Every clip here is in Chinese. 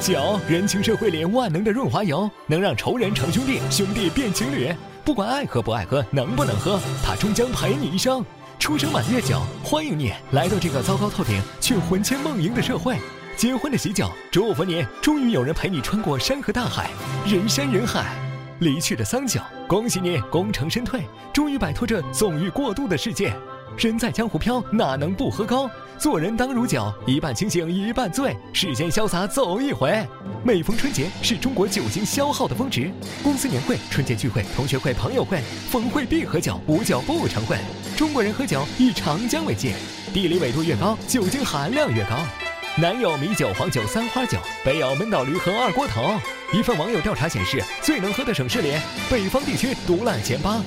酒，人情社会里万能的润滑油，能让仇人成兄弟，兄弟变情侣。不管爱喝不爱喝，能不能喝，它终将陪你一生。出生满月酒，欢迎你来到这个糟糕透顶却魂牵梦萦的社会。结婚的喜酒，祝福你，终于有人陪你穿过山河大海，人山人海。离去的丧酒，恭喜你功成身退，终于摆脱这纵欲过度的世界。人在江湖飘，哪能不喝高？做人当如酒，一半清醒一半醉，世间潇洒走一回。每逢春节是中国酒精消耗的峰值，公司年会、春节聚会、同学会、朋友会，逢会必喝酒，无酒不成会。中国人喝酒以长江为界，地理纬度越高，酒精含量越高。南有米酒、黄酒、三花酒，北有闷倒驴和二锅头。一份网友调查显示，最能喝的省市里，北方地区独揽前八。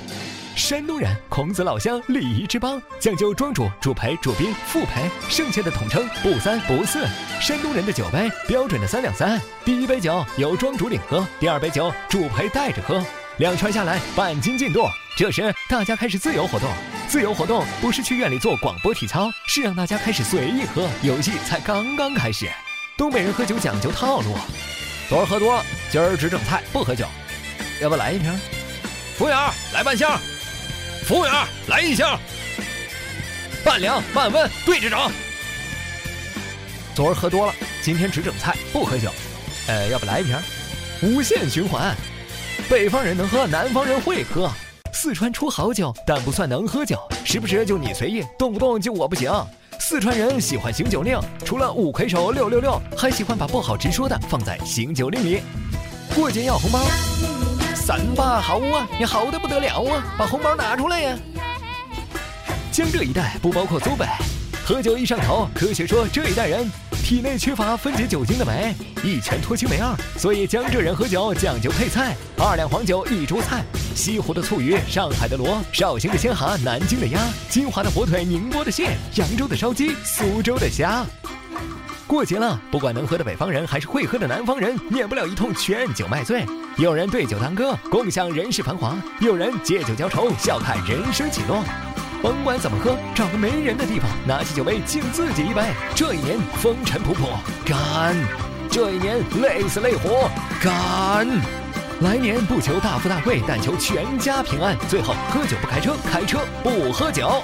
山东人，孔子老乡，礼仪之邦，讲究庄主、主陪、主宾、副陪，剩下的统称不三不四。山东人的酒杯标准的三两三，第一杯酒由庄主领喝，第二杯酒主陪带着喝，两圈下来半斤进肚。这时大家开始自由活动，自由活动不是去院里做广播体操，是让大家开始随意喝，游戏才刚刚开始。东北人喝酒讲究套路，昨儿喝多，今儿只整菜不喝酒，要不来一瓶？服务员来半箱。服务员，来一箱，半凉半温对着整。昨儿喝多了，今天只整菜不喝酒。呃，要不来一瓶？无限循环。北方人能喝，南方人会喝。四川出好酒，但不算能喝酒，时不时就你随意，动不动就我不行。四川人喜欢行酒令，除了五魁首六六六，还喜欢把不好直说的放在行酒令里。过节要红包。三把好啊，你好的不得了啊！把红包拿出来呀！江浙一带不包括苏北，喝酒一上头，科学说这一代人体内缺乏分解酒精的酶，一拳脱氢酶二，所以江浙人喝酒讲究配菜，二两黄酒一桌菜，西湖的醋鱼，上海的螺，绍兴的鲜蛤，南京的鸭，金华的火腿，宁波的蟹，扬州的烧鸡，苏州的虾。过节了，不管能喝的北方人还是会喝的南方人，免不了一通劝酒卖醉。有人对酒当歌，共享人世繁华；有人借酒浇愁，笑看人生起落。甭管怎么喝，找个没人的地方，拿起酒杯敬自己一杯。这一年风尘仆仆，干；这一年累死累活，干。来年不求大富大贵，但求全家平安。最后，喝酒不开车，开车不喝酒。